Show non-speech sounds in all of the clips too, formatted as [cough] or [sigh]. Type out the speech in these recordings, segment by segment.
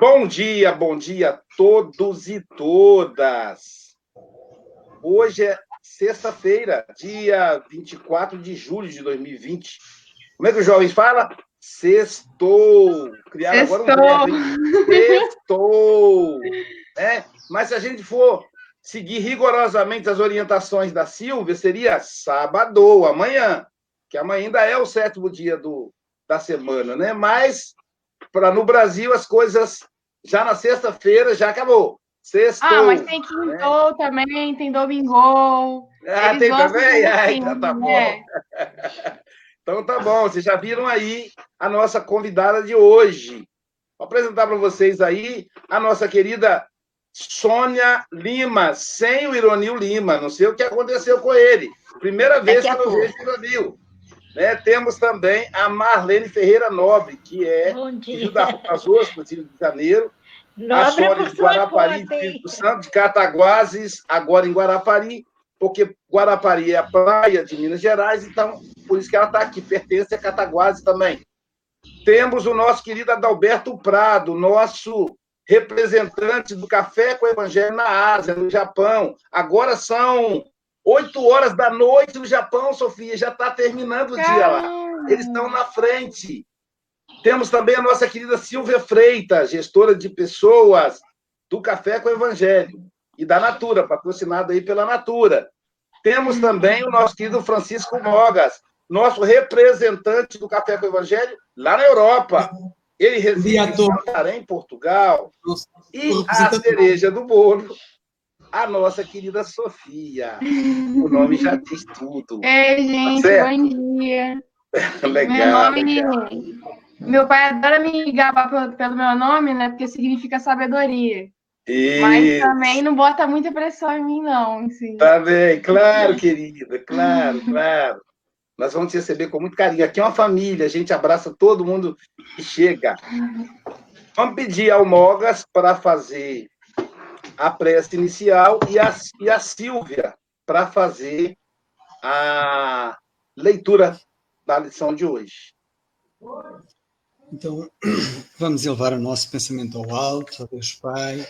Bom dia, bom dia a todos e todas. Hoje é sexta-feira, dia 24 de julho de 2020. Como é que os jovens falam? Sextou. Criaram Sextou. agora um verbo, hein? Sextou. É, mas se a gente for seguir rigorosamente as orientações da Silvia, seria sábado, amanhã, que amanhã ainda é o sétimo dia do, da semana, né? Mas para no Brasil as coisas já na sexta-feira já acabou. Sextou. Ah, mas tem quintou também, tem domingo. Ah, Eles tem também? então tá bom. né? [laughs] Então tá bom, vocês já viram aí a nossa convidada de hoje. Vou apresentar para vocês aí a nossa querida Sônia Lima, sem o Ironil Lima. Não sei o que aconteceu com ele. Primeira vez que Daqui a eu não vejo Ironil. Né? Temos também a Marlene Ferreira Nobre, que é das Ruas, do Rio de Janeiro, a Nobre Sônia de Guarapari, conta, hein? Espírito Santo, de Cataguases, agora em Guarapari, porque Guarapari é a praia de Minas Gerais, então por isso que ela está aqui, pertence a Cataguases também. Temos o nosso querido Adalberto Prado, nosso representante do Café com o Evangelho na Ásia, no Japão. Agora são oito horas da noite no Japão, Sofia, já está terminando o dia lá. Caramba. Eles estão na frente. Temos também a nossa querida Silvia Freitas, gestora de pessoas do Café com o Evangelho e da Natura, patrocinado aí pela Natura. Temos também o nosso querido Francisco Mogas, nosso representante do Café com o Evangelho lá na Europa. Ele reside em. Santarém, Portugal. E a cereja do bolo, a nossa querida Sofia. O nome já diz tudo. Ei, gente, certo? bom dia. [laughs] Meu Legal. nome. legal. Meu pai adora me gabar pelo, meu nome, né? Porque significa sabedoria. Mas também não bota muita pressão em mim, não. Assim. Tá bem, claro, querida, claro, claro. Nós vamos te receber com muito carinho. Aqui é uma família, a gente abraça todo mundo que chega. Vamos pedir ao Mogas para fazer a prece inicial e a, e a Silvia para fazer a leitura da lição de hoje. Então, [clears throat] vamos elevar o nosso pensamento ao alto, a Deus Pai,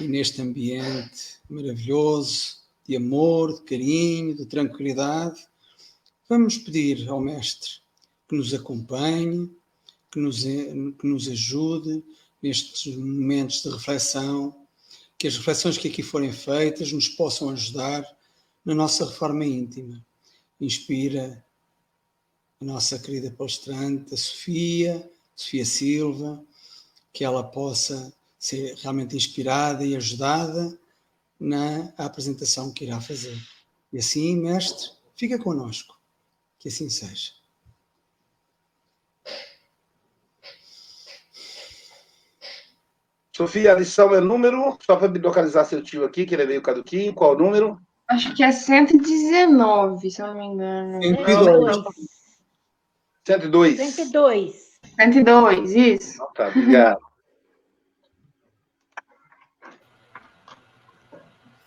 e neste ambiente maravilhoso de amor, de carinho, de tranquilidade, vamos pedir ao Mestre que nos acompanhe, que nos, que nos ajude nestes momentos de reflexão, que as reflexões que aqui forem feitas nos possam ajudar na nossa reforma íntima. Inspira a nossa querida palestrante, a Sofia, Sofia Silva, que ela possa ser realmente inspirada e ajudada na apresentação que irá fazer. E assim, mestre, fica conosco. Que assim seja. Sofia, a lição é número, só para me localizar seu tio aqui, que ele é meio caduquinho, qual o número? Acho que é 119, se eu não me engano. 102. 102. 102. 102, isso. Então Tá, obrigado.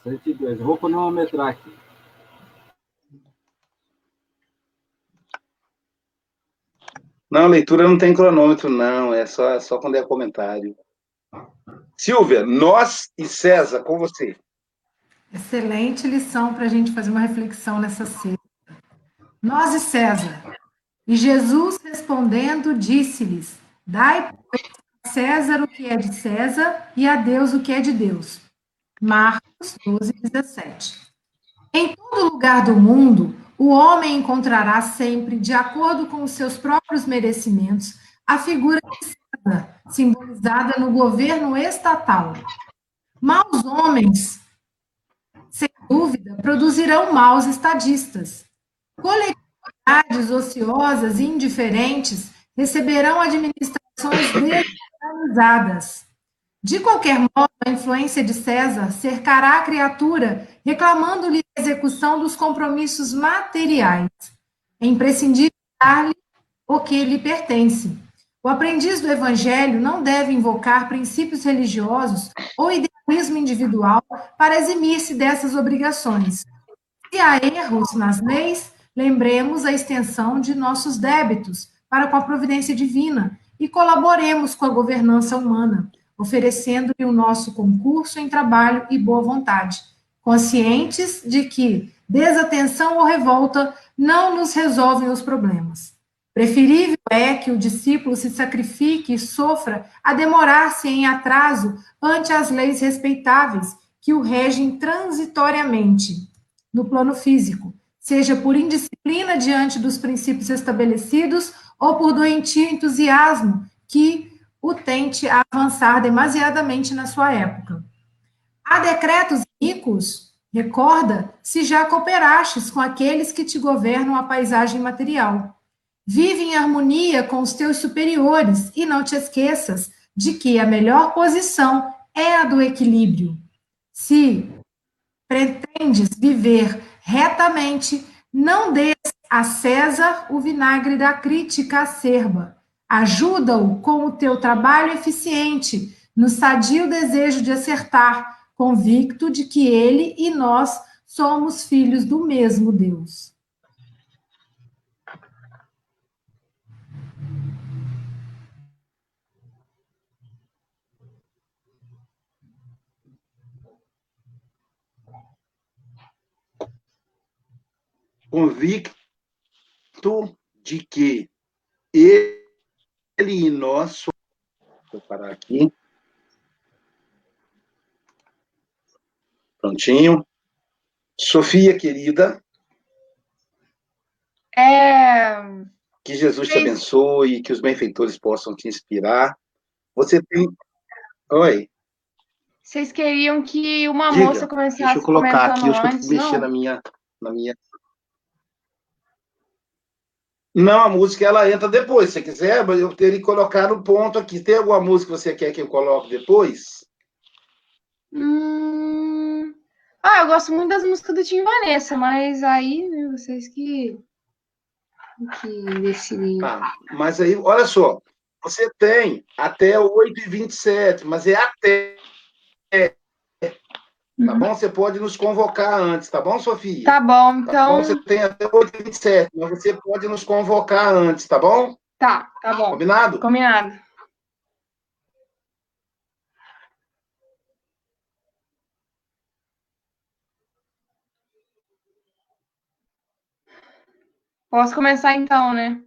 102. Eu vou cronometrar aqui. Não, leitura não tem cronômetro, não. É só, é só quando é comentário. Silvia, nós e César, com você. Excelente lição para a gente fazer uma reflexão nessa sexta. Nós e César. E Jesus respondendo, disse-lhes: Dai a César o que é de César e a Deus o que é de Deus. Marcos 12, 17. Em todo lugar do mundo, o homem encontrará sempre, de acordo com os seus próprios merecimentos, a figura de César, simbolizada no governo estatal. Maus homens sem dúvida, produzirão maus estadistas. Coletividades ociosas e indiferentes receberão administrações desorganizadas. De qualquer modo, a influência de César cercará a criatura, reclamando-lhe a execução dos compromissos materiais. É imprescindível dar-lhe o que lhe pertence. O aprendiz do evangelho não deve invocar princípios religiosos ou idealismo individual para eximir-se dessas obrigações. Se há erros nas leis, lembremos a extensão de nossos débitos para com a providência divina e colaboremos com a governança humana. oferecendo-lhe o nosso concurso em trabalho e boa vontade, conscientes de que desatenção ou revolta não nos resolvem os problemas. Preferível é que o discípulo se sacrifique e sofra a demorar-se em atraso ante as leis respeitáveis que o regem transitoriamente no plano físico, seja por indisciplina diante dos princípios estabelecidos ou por doentio entusiasmo que o tente avançar demasiadamente na sua época. Há decretos ricos, recorda, se já cooperastes com aqueles que te governam a paisagem material Vive em harmonia com os teus superiores e não te esqueças de que a melhor posição é a do equilíbrio. Se pretendes viver retamente, não dês a César o vinagre da crítica acerba. Ajuda-o com o teu trabalho eficiente, no sadio desejo de acertar, convicto de que ele e nós somos filhos do mesmo Deus. Convicto de que ele e nós. Vou parar aqui. Prontinho. Sofia, querida. É... Que Jesus te abençoe, que os benfeitores possam te inspirar. Você tem. Oi. Vocês queriam que uma Diga, moça começasse Deixa eu colocar aqui, antes, eu mexer não? na minha, na minha. Não, a música ela entra depois. Se você quiser, eu teria que colocar no ponto aqui. Tem alguma música que você quer que eu coloque depois? Hum... Ah, eu gosto muito das músicas do Tim Vanessa, mas aí né, vocês que, que decidem. Tá, mas aí, olha só. Você tem até 8h27, mas é até. Tá uhum. bom? Você pode nos convocar antes, tá bom, Sofia? Tá bom, então. Tá bom? Você tem até 8h27, mas você pode nos convocar antes, tá bom? Tá, tá bom. Combinado? Combinado. Posso começar então, né?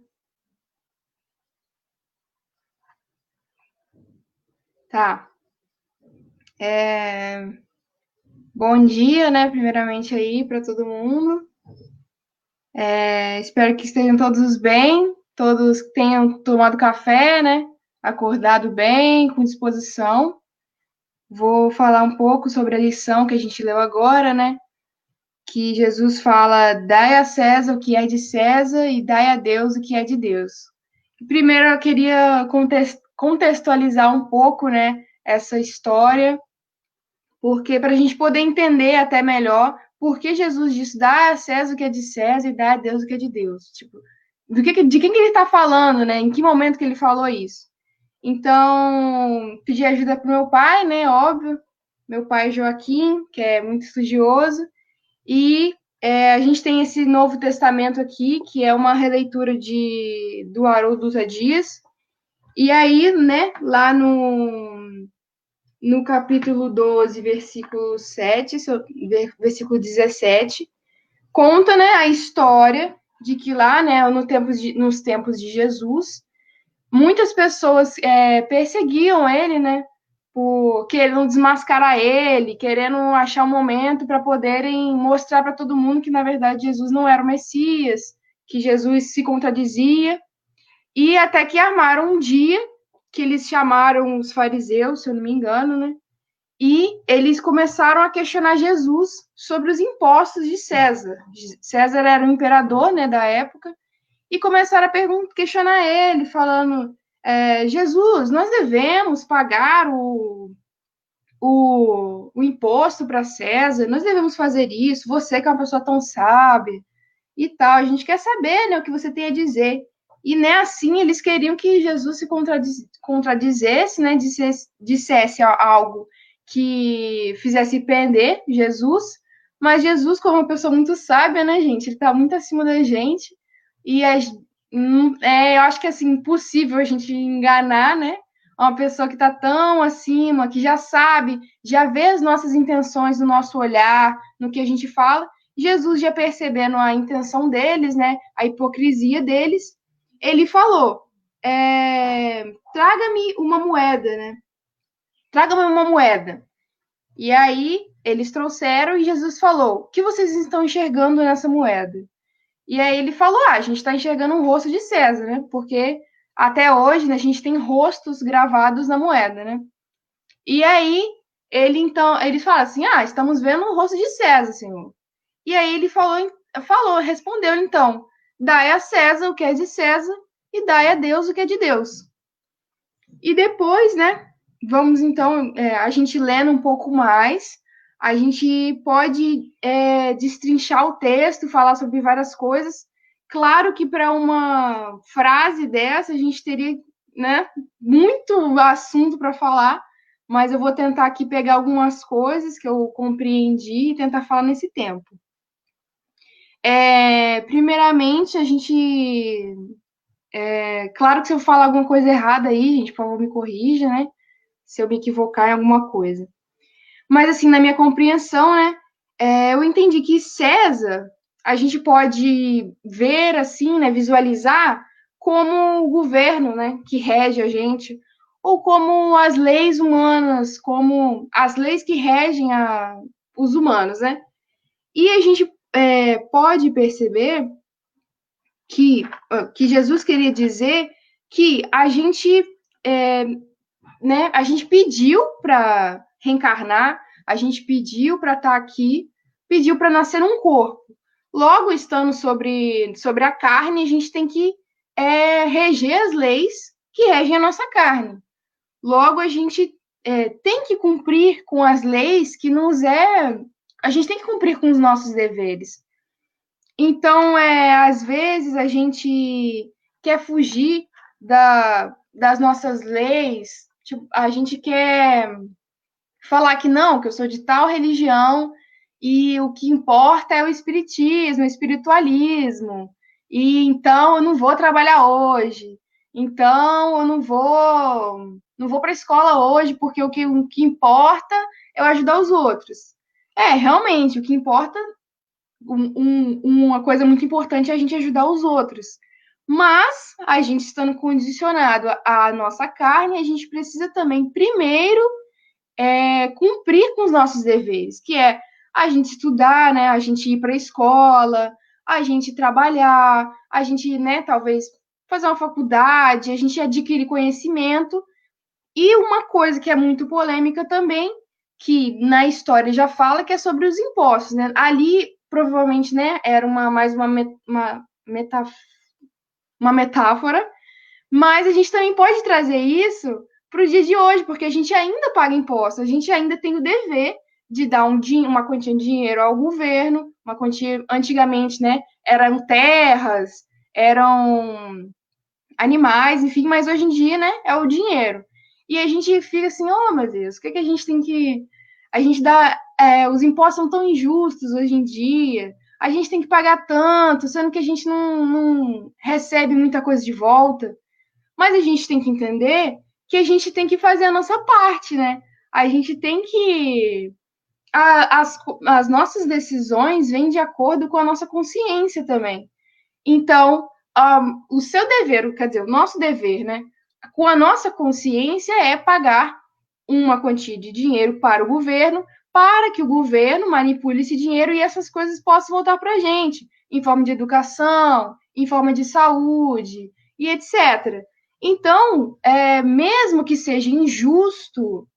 Tá. É... Bom dia, né? Primeiramente aí para todo mundo. É, espero que estejam todos bem, todos tenham tomado café, né? Acordado bem, com disposição. Vou falar um pouco sobre a lição que a gente leu agora, né? Que Jesus fala: dai a César o que é de César e dai a Deus o que é de Deus. Primeiro, eu queria contextualizar um pouco, né? Essa história porque para a gente poder entender até melhor por que Jesus disse, dá a César o que é de César e dá a Deus o que é de Deus. Tipo, do que, de quem que ele está falando, né? Em que momento que ele falou isso? Então, pedi ajuda para meu pai, né? Óbvio. Meu pai Joaquim, que é muito estudioso. E é, a gente tem esse Novo Testamento aqui, que é uma releitura de, do Haroldo Dias. E aí, né, lá no, no capítulo 12, versículo 7, versículo 17, conta né, a história de que lá, né, no tempo de, nos tempos de Jesus, muitas pessoas é, perseguiam ele, né, por querendo desmascarar ele, querendo achar um momento para poderem mostrar para todo mundo que, na verdade, Jesus não era o Messias, que Jesus se contradizia, e até que armaram um dia que eles chamaram os fariseus, se eu não me engano, né? E eles começaram a questionar Jesus sobre os impostos de César. César era o imperador, né, da época, e começaram a questionar ele, falando: é, Jesus, nós devemos pagar o, o, o imposto para César, nós devemos fazer isso. Você que é uma pessoa tão sábia e tal, a gente quer saber, né, o que você tem a dizer. E nem assim eles queriam que Jesus se contradiz, contradizesse, né, dissesse, dissesse algo que fizesse prender Jesus, mas Jesus, como uma pessoa muito sábia, né, gente, ele está muito acima da gente, e é, é, eu acho que assim, impossível a gente enganar, né, uma pessoa que está tão acima, que já sabe, já vê as nossas intenções no nosso olhar, no que a gente fala. Jesus, já percebendo a intenção deles, né, a hipocrisia deles, ele falou: é, traga-me uma moeda, né? Traga-me uma moeda. E aí eles trouxeram e Jesus falou: O que vocês estão enxergando nessa moeda? E aí ele falou: Ah, a gente está enxergando um rosto de César, né? Porque até hoje né, a gente tem rostos gravados na moeda, né? E aí ele então eles falam assim: Ah, estamos vendo um rosto de César, Senhor. E aí ele falou, falou, respondeu então: Dai a César o que é de César e dai a Deus o que é de Deus. E depois, né? Vamos então, é, a gente lendo um pouco mais, a gente pode é, destrinchar o texto, falar sobre várias coisas. Claro que para uma frase dessa a gente teria né, muito assunto para falar, mas eu vou tentar aqui pegar algumas coisas que eu compreendi e tentar falar nesse tempo. É, primeiramente, a gente. É, claro que se eu falar alguma coisa errada aí, gente, por favor, me corrija, né? Se eu me equivocar em alguma coisa. Mas, assim, na minha compreensão, né? É, eu entendi que César, a gente pode ver, assim, né? Visualizar como o governo, né? Que rege a gente, ou como as leis humanas, como as leis que regem a, os humanos, né? E a gente é, pode perceber que, ah, que Jesus queria dizer que a gente, é, né, a gente pediu para reencarnar, a gente pediu para estar tá aqui, pediu para nascer um corpo. Logo, estando sobre, sobre a carne, a gente tem que é, reger as leis que regem a nossa carne. Logo, a gente é, tem que cumprir com as leis que nos é a gente tem que cumprir com os nossos deveres. Então, é, às vezes, a gente quer fugir da, das nossas leis, tipo, a gente quer falar que não, que eu sou de tal religião e o que importa é o espiritismo, o espiritualismo. E então eu não vou trabalhar hoje. Então eu não vou não vou para a escola hoje porque o que, o que importa é eu ajudar os outros. É, realmente, o que importa, um, um, uma coisa muito importante é a gente ajudar os outros. Mas, a gente estando condicionado à nossa carne, a gente precisa também, primeiro, é, cumprir com os nossos deveres, que é a gente estudar, né, a gente ir para a escola, a gente trabalhar, a gente, né, talvez fazer uma faculdade, a gente adquirir conhecimento. E uma coisa que é muito polêmica também que na história já fala que é sobre os impostos, né? Ali provavelmente, né, era uma mais uma, uma, metaf uma metáfora, mas a gente também pode trazer isso para o dia de hoje, porque a gente ainda paga impostos, a gente ainda tem o dever de dar um, uma quantia de dinheiro ao governo, uma quantia, antigamente, né, eram terras, eram animais, enfim, mas hoje em dia, né, é o dinheiro. E a gente fica assim, oh meu Deus, o que, que a gente tem que. A gente dá. É, os impostos são tão injustos hoje em dia, a gente tem que pagar tanto, sendo que a gente não, não recebe muita coisa de volta. Mas a gente tem que entender que a gente tem que fazer a nossa parte, né? A gente tem que. A, as, as nossas decisões vêm de acordo com a nossa consciência também. Então, um, o seu dever, quer dizer, o nosso dever, né? Com a nossa consciência é pagar uma quantia de dinheiro para o governo, para que o governo manipule esse dinheiro e essas coisas possam voltar para a gente, em forma de educação, em forma de saúde e etc. Então, é, mesmo que seja injusto,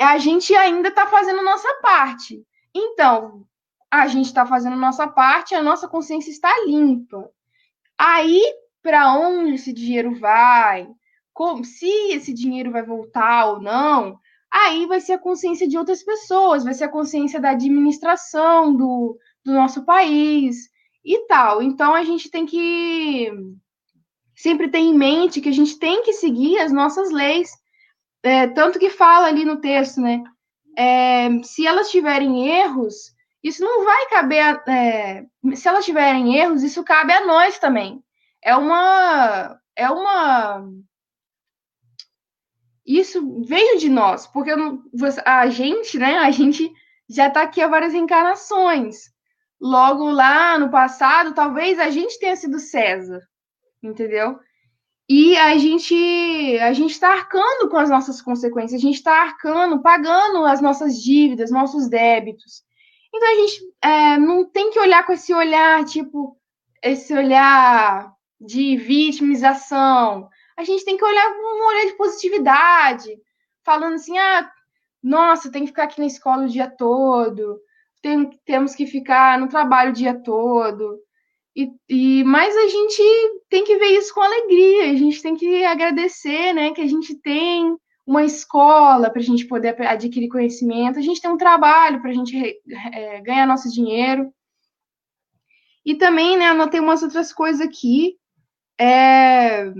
a gente ainda está fazendo nossa parte. Então, a gente está fazendo nossa parte, a nossa consciência está limpa. Aí, para onde esse dinheiro vai, como, se esse dinheiro vai voltar ou não, aí vai ser a consciência de outras pessoas, vai ser a consciência da administração do, do nosso país e tal. Então a gente tem que sempre ter em mente que a gente tem que seguir as nossas leis, é, tanto que fala ali no texto, né? É, se elas tiverem erros, isso não vai caber. É, se elas tiverem erros, isso cabe a nós também é uma é uma isso veio de nós, porque a gente, né, a gente já está aqui há várias reencarnações. Logo lá no passado, talvez a gente tenha sido César, entendeu? E a gente a gente está arcando com as nossas consequências, a gente está arcando, pagando as nossas dívidas, nossos débitos. Então a gente é, não tem que olhar com esse olhar, tipo, esse olhar de vitimização. A gente tem que olhar com um olhar de positividade, falando assim, ah, nossa, tem que ficar aqui na escola o dia todo, tem, temos que ficar no trabalho o dia todo. E, e, mas a gente tem que ver isso com alegria, a gente tem que agradecer, né, que a gente tem uma escola para a gente poder adquirir conhecimento, a gente tem um trabalho para a gente é, ganhar nosso dinheiro. E também, né, anotei umas outras coisas aqui, é,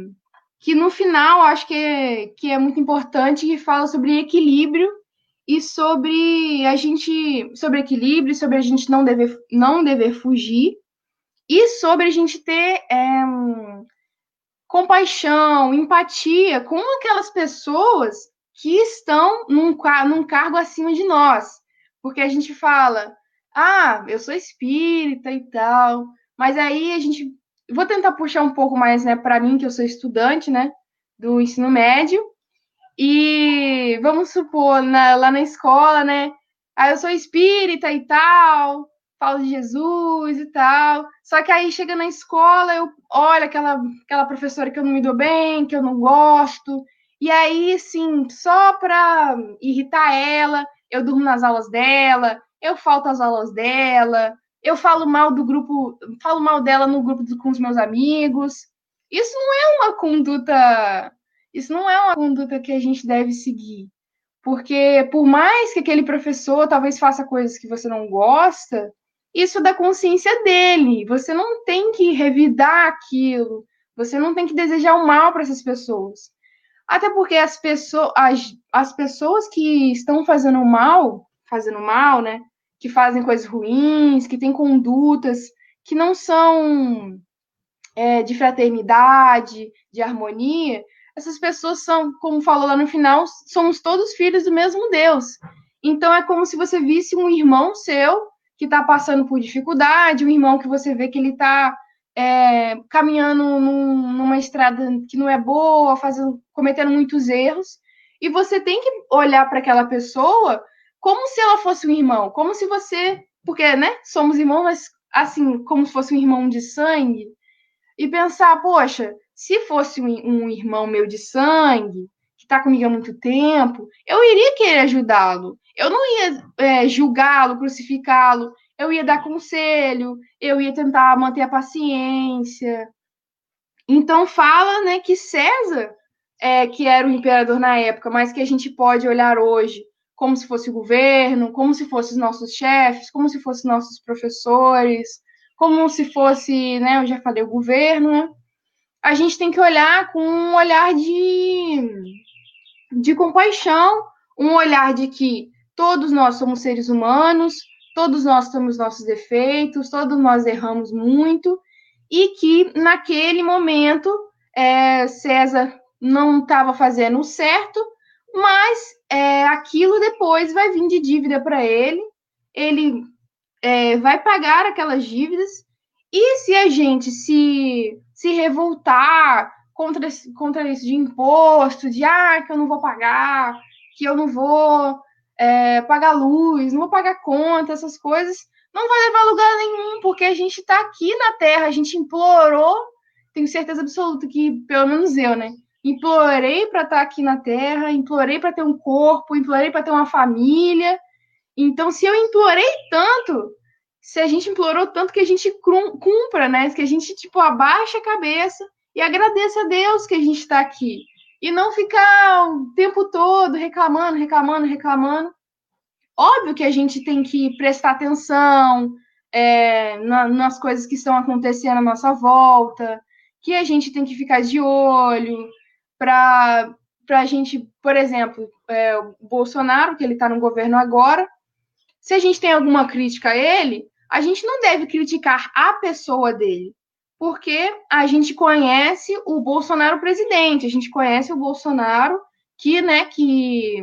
que no final acho que é, que é muito importante, que fala sobre equilíbrio e sobre a gente, sobre equilíbrio, sobre a gente não dever, não dever fugir, e sobre a gente ter é, compaixão, empatia com aquelas pessoas que estão num, num cargo acima de nós. Porque a gente fala, ah, eu sou espírita e tal, mas aí a gente. Vou tentar puxar um pouco mais, né, para mim, que eu sou estudante, né, do ensino médio, e vamos supor, na, lá na escola, né, ah, eu sou espírita e tal, falo de Jesus e tal. Só que aí chega na escola, eu olho aquela, aquela professora que eu não me dou bem, que eu não gosto. E aí, sim, só para irritar ela, eu durmo nas aulas dela, eu falto às aulas dela, eu falo mal do grupo, falo mal dela no grupo com os meus amigos. Isso não é uma conduta, isso não é uma conduta que a gente deve seguir. Porque por mais que aquele professor talvez faça coisas que você não gosta, isso da consciência dele. Você não tem que revidar aquilo. Você não tem que desejar o mal para essas pessoas. Até porque as pessoas, as, as pessoas que estão fazendo mal, fazendo mal, né? Que fazem coisas ruins, que têm condutas que não são é, de fraternidade, de harmonia, essas pessoas são, como falou lá no final, somos todos filhos do mesmo Deus. Então é como se você visse um irmão seu que está passando por dificuldade, um irmão que você vê que ele está é, caminhando num, numa estrada que não é boa, fazendo, cometendo muitos erros, e você tem que olhar para aquela pessoa como se ela fosse um irmão, como se você, porque, né, somos irmãos, mas assim, como se fosse um irmão de sangue, e pensar, poxa, se fosse um, um irmão meu de sangue, que está comigo há muito tempo, eu iria querer ajudá-lo. Eu não ia é, julgá-lo, crucificá-lo, eu ia dar conselho, eu ia tentar manter a paciência. Então fala, né, que César, é, que era o imperador na época, mas que a gente pode olhar hoje como se fosse o governo, como se fossem os nossos chefes, como se fossem nossos professores, como se fosse, né, eu já falei, o governo, né? A gente tem que olhar com um olhar de, de compaixão, um olhar de que Todos nós somos seres humanos, todos nós temos nossos defeitos, todos nós erramos muito, e que naquele momento é, César não estava fazendo o certo, mas é, aquilo depois vai vir de dívida para ele, ele é, vai pagar aquelas dívidas, e se a gente se, se revoltar contra, contra isso de imposto, de ah, que eu não vou pagar, que eu não vou é, pagar luz, não vou pagar conta, essas coisas, não vai levar lugar nenhum, porque a gente está aqui na Terra, a gente implorou, tenho certeza absoluta que, pelo menos eu, né? Implorei para estar tá aqui na Terra, implorei para ter um corpo, implorei para ter uma família. Então, se eu implorei tanto, se a gente implorou tanto que a gente cumpra, né? Que a gente, tipo, abaixa a cabeça e agradeça a Deus que a gente está aqui e não ficar o tempo todo reclamando, reclamando, reclamando. Óbvio que a gente tem que prestar atenção é, na, nas coisas que estão acontecendo à nossa volta, que a gente tem que ficar de olho para a gente, por exemplo, é, o Bolsonaro, que ele está no governo agora, se a gente tem alguma crítica a ele, a gente não deve criticar a pessoa dele, porque a gente conhece o Bolsonaro presidente, a gente conhece o Bolsonaro que, né, que,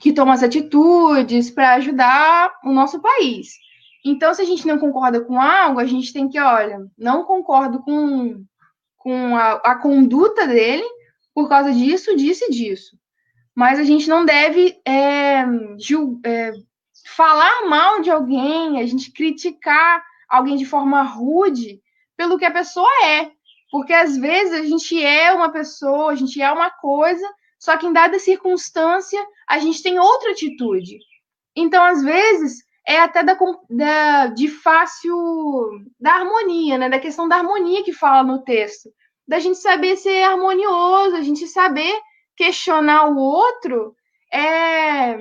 que toma as atitudes para ajudar o nosso país. Então, se a gente não concorda com algo, a gente tem que, olha, não concordo com, com a, a conduta dele por causa disso, disso e disso. Mas a gente não deve é, é, falar mal de alguém, a gente criticar alguém de forma rude pelo que a pessoa é. Porque às vezes a gente é uma pessoa, a gente é uma coisa, só que em dada circunstância a gente tem outra atitude. Então, às vezes, é até da, da, de fácil da harmonia, né? Da questão da harmonia que fala no texto. Da gente saber ser harmonioso, a gente saber questionar o outro é,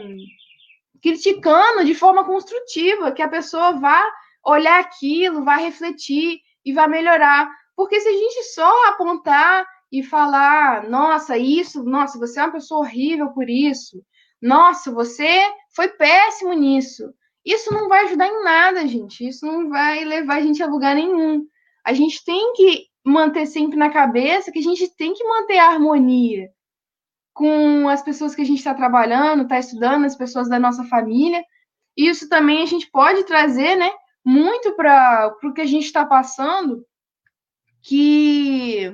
criticando de forma construtiva, que a pessoa vá olhar aquilo, vá refletir e vá melhorar. Porque se a gente só apontar e falar, nossa, isso, nossa, você é uma pessoa horrível por isso, nossa, você foi péssimo nisso. Isso não vai ajudar em nada, gente. Isso não vai levar a gente a lugar nenhum. A gente tem que manter sempre na cabeça que a gente tem que manter a harmonia com as pessoas que a gente está trabalhando, está estudando, as pessoas da nossa família. Isso também a gente pode trazer, né, muito para o que a gente está passando, que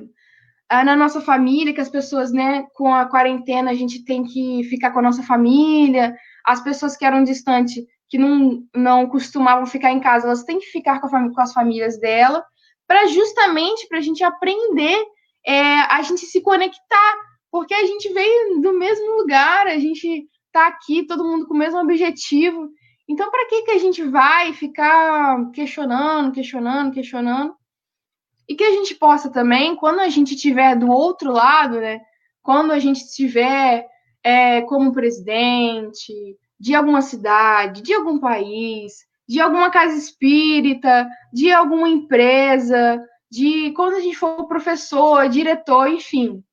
ah, na nossa família, que as pessoas, né, com a quarentena, a gente tem que ficar com a nossa família, as pessoas que eram distantes, que não, não costumavam ficar em casa, elas têm que ficar com, a, com as famílias dela, para justamente para a gente aprender, é, a gente se conectar, porque a gente veio do mesmo lugar, a gente está aqui, todo mundo com o mesmo objetivo. Então, para que, que a gente vai ficar questionando, questionando, questionando? E que a gente possa também, quando a gente estiver do outro lado, né? Quando a gente estiver é, como presidente de alguma cidade, de algum país, de alguma casa espírita, de alguma empresa, de quando a gente for professor, diretor, enfim,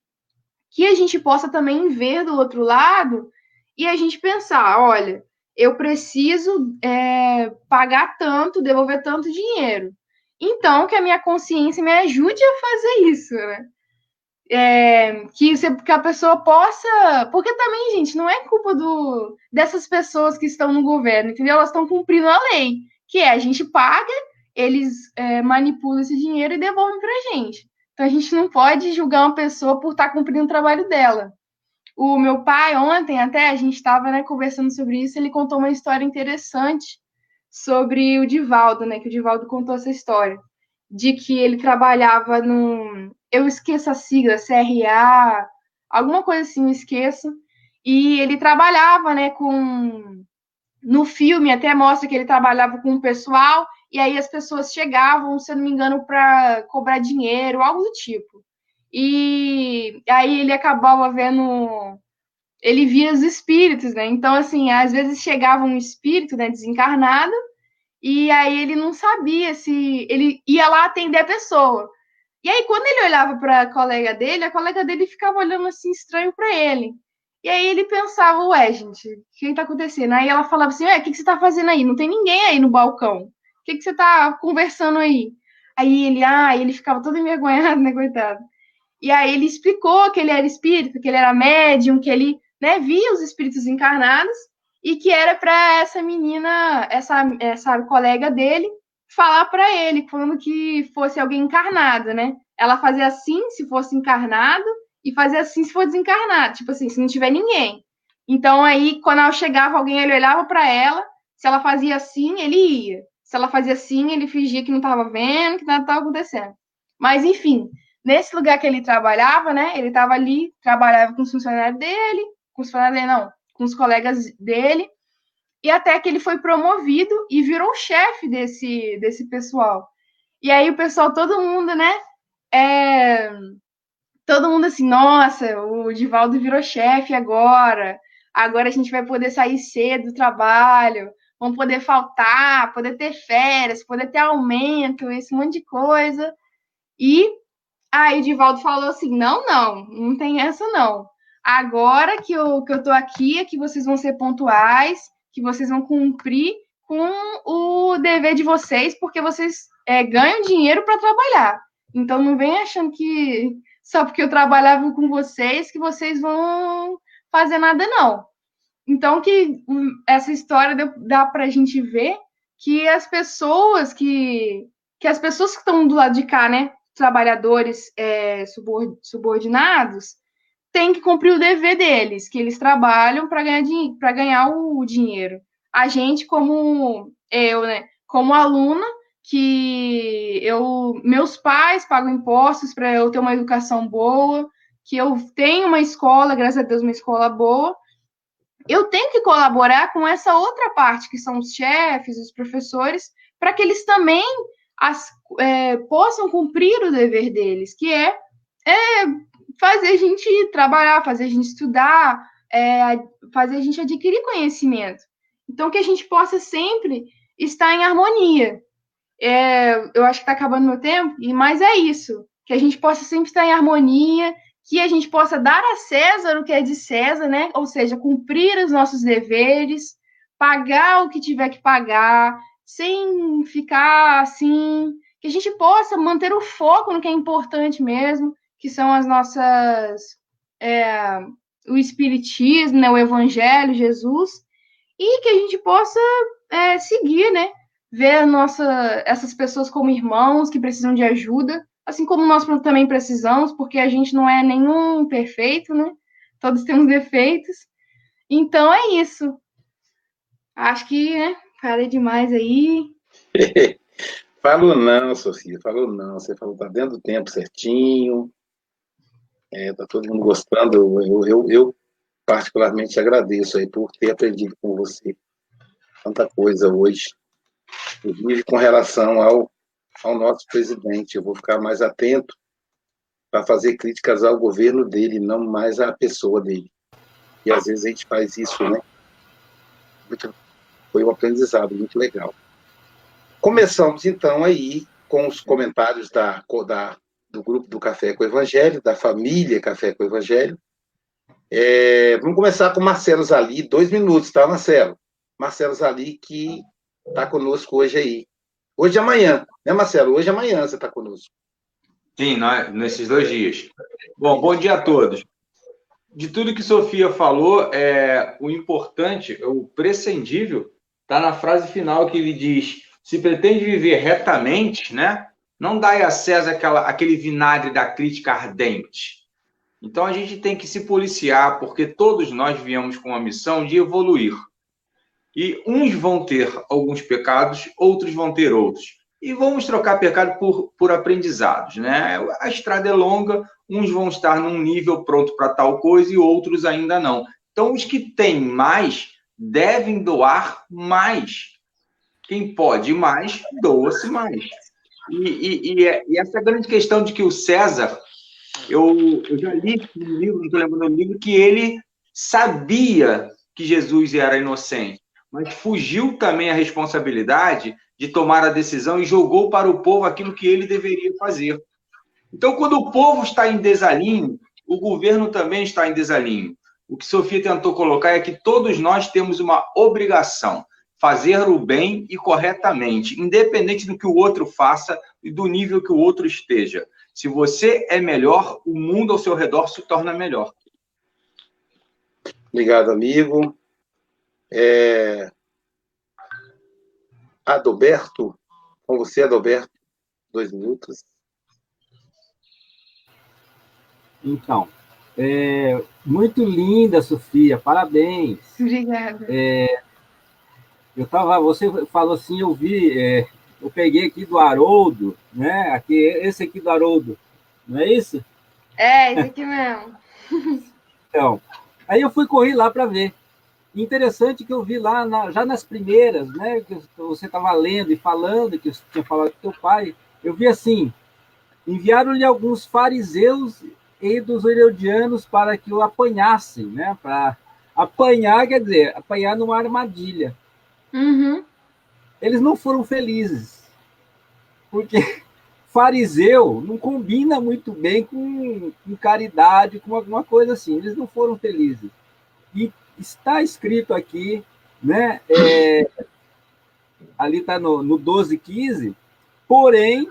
que a gente possa também ver do outro lado e a gente pensar, olha, eu preciso é, pagar tanto, devolver tanto dinheiro. Então, que a minha consciência me ajude a fazer isso, né? É, que, você, que a pessoa possa. Porque também, gente, não é culpa do, dessas pessoas que estão no governo, entendeu? Elas estão cumprindo a lei, que é a gente paga, eles é, manipulam esse dinheiro e devolvem para a gente. Então a gente não pode julgar uma pessoa por estar tá cumprindo o trabalho dela. O meu pai, ontem até, a gente estava né, conversando sobre isso, ele contou uma história interessante sobre o Divaldo, né? Que o Divaldo contou essa história. De que ele trabalhava num. Eu esqueço a sigla, CRA, alguma coisa assim, eu esqueço. E ele trabalhava, né, com. No filme até mostra que ele trabalhava com o pessoal, e aí as pessoas chegavam, se eu não me engano, para cobrar dinheiro, algo do tipo. E aí ele acabava vendo ele via os espíritos, né? Então, assim, às vezes chegava um espírito, né, desencarnado, e aí ele não sabia se ele ia lá atender a pessoa. E aí, quando ele olhava para a colega dele, a colega dele ficava olhando assim estranho para ele. E aí ele pensava, ué, gente, o que está acontecendo? Aí ela falava assim, ué, o que, que você está fazendo aí? Não tem ninguém aí no balcão. O que, que você está conversando aí? Aí ele, ah, ele ficava todo envergonhado, né, coitado. E aí ele explicou que ele era espírito, que ele era médium, que ele né, via os espíritos encarnados e que era para essa menina, essa, essa colega dele, falar para ele, falando que fosse alguém encarnado, né? Ela fazia assim se fosse encarnado e fazia assim se for desencarnado, tipo assim, se não tiver ninguém. Então aí, quando ela chegava alguém, ele olhava para ela, se ela fazia assim, ele ia. Se ela fazia assim, ele fingia que não estava vendo, que nada estava acontecendo. Mas enfim, nesse lugar que ele trabalhava, né? Ele estava ali, trabalhava com os funcionários dele, com os funcionários não, com os colegas dele, e até que ele foi promovido e virou chefe desse, desse pessoal. E aí o pessoal, todo mundo, né? É, todo mundo assim, nossa, o Divaldo virou chefe agora, agora a gente vai poder sair cedo do trabalho, vamos poder faltar, poder ter férias, poder ter aumento, esse monte de coisa. E aí o Divaldo falou assim: não, não, não tem essa não. Agora que eu, que eu tô aqui, é que vocês vão ser pontuais, que vocês vão cumprir com o dever de vocês, porque vocês é, ganham dinheiro para trabalhar. Então não vem achando que só porque eu trabalhava com vocês que vocês vão fazer nada, não. Então, que essa história dá para a gente ver que as pessoas que, que as pessoas que estão do lado de cá, né, trabalhadores é, subordinados, têm que cumprir o dever deles, que eles trabalham para ganhar, para ganhar o dinheiro. A gente, como eu, né, como aluna, que eu, meus pais pagam impostos para eu ter uma educação boa, que eu tenho uma escola, graças a Deus, uma escola boa, eu tenho que colaborar com essa outra parte, que são os chefes, os professores, para que eles também as, é, possam cumprir o dever deles, que é, é, fazer a gente trabalhar, fazer a gente estudar, é, fazer a gente adquirir conhecimento. Então, que a gente possa sempre estar em harmonia. É, eu acho que está acabando meu tempo, mas é isso. Que a gente possa sempre estar em harmonia, que a gente possa dar a César o que é de César, né? Ou seja, cumprir os nossos deveres, pagar o que tiver que pagar, sem ficar assim, que a gente possa manter o foco no que é importante mesmo, que são as nossas é, o espiritismo, né, o evangelho, Jesus, e que a gente possa é, seguir, né, ver nossa, essas pessoas como irmãos que precisam de ajuda, assim como nós também precisamos, porque a gente não é nenhum perfeito, né? Todos temos defeitos. Então é isso. Acho que, né, falei demais aí. [laughs] falou não, Sofia, falou não. Você falou, tá dentro do tempo certinho. É, tá todo mundo gostando. Eu, eu, eu particularmente agradeço aí por ter aprendido com você tanta coisa hoje. Inclusive com relação ao ao nosso presidente. Eu vou ficar mais atento para fazer críticas ao governo dele, não mais à pessoa dele. E às vezes a gente faz isso, né? Muito, foi um aprendizado muito legal. Começamos então aí com os comentários da, da, do grupo do Café com o Evangelho, da família Café com o Evangelho. É, vamos começar com Marcelo Zali, dois minutos, tá, Marcelo? Marcelo Zali, que está conosco hoje aí. Hoje e amanhã, né, Marcelo? Hoje e amanhã você está conosco. Sim, nesses dois dias. Bom, bom dia a todos. De tudo que Sofia falou, é, o importante, o prescindível, está na frase final que ele diz: se pretende viver retamente, né? Não dai a César aquela, aquele vinagre da crítica ardente. Então a gente tem que se policiar, porque todos nós viemos com a missão de evoluir. E uns vão ter alguns pecados, outros vão ter outros. E vamos trocar pecado por, por aprendizados, né? A estrada é longa, uns vão estar num nível pronto para tal coisa e outros ainda não. Então, os que têm mais devem doar mais. Quem pode mais, doa-se mais. E, e, e, é, essa grande questão de que o César, eu, eu já li no livro, não estou lembrando do livro, que ele sabia que Jesus era inocente mas fugiu também a responsabilidade de tomar a decisão e jogou para o povo aquilo que ele deveria fazer. Então, quando o povo está em desalinho, o governo também está em desalinho. O que Sofia tentou colocar é que todos nós temos uma obrigação, fazer o bem e corretamente, independente do que o outro faça e do nível que o outro esteja. Se você é melhor, o mundo ao seu redor se torna melhor. Obrigado, amigo. É... Adalberto, com você, Adalberto, dois minutos. Então, é, muito linda, Sofia, parabéns. Obrigada. É, eu tava, você falou assim, eu vi, é, eu peguei aqui do Haroldo, né? Aqui, esse aqui do Haroldo, não é isso? É, esse aqui mesmo. então, aí eu fui correr lá para ver interessante que eu vi lá, na, já nas primeiras, né, que você estava lendo e falando, que você tinha falado com teu pai, eu vi assim, enviaram-lhe alguns fariseus e dos herodianos para que o apanhassem, né, para apanhar, quer dizer, apanhar numa armadilha. Uhum. Eles não foram felizes, porque [laughs] fariseu não combina muito bem com, com caridade, com alguma coisa assim. Eles não foram felizes. E está escrito aqui, né? É, [coughs] ali está no, no 12, 15, porém,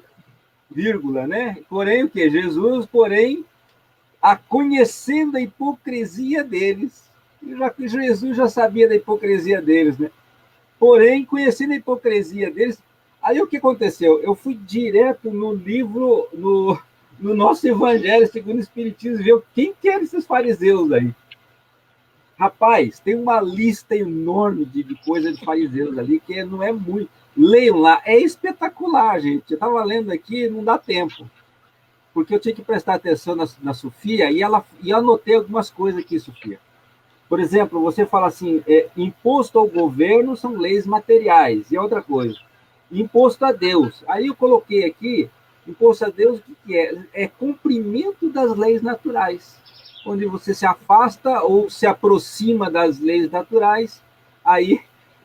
vírgula, né? Porém, o que? Jesus, porém, a conhecendo a hipocrisia deles, Já que Jesus já sabia da hipocrisia deles, né? Porém, conhecendo a hipocrisia deles, aí o que aconteceu? Eu fui direto no livro, no, no nosso Evangelho segundo o Espiritismo, ver quem que eram esses fariseus aí. Rapaz, tem uma lista enorme de, de coisas de fariseus ali que não é muito. Leiam lá, é espetacular, gente. Eu estava lendo aqui, não dá tempo. Porque eu tinha que prestar atenção na, na Sofia e, ela, e anotei algumas coisas aqui, Sofia. Por exemplo, você fala assim: é, imposto ao governo são leis materiais. E outra coisa, imposto a Deus. Aí eu coloquei aqui: imposto a Deus, o que, é? É cumprimento das leis naturais onde você se afasta ou se aproxima das leis naturais, aí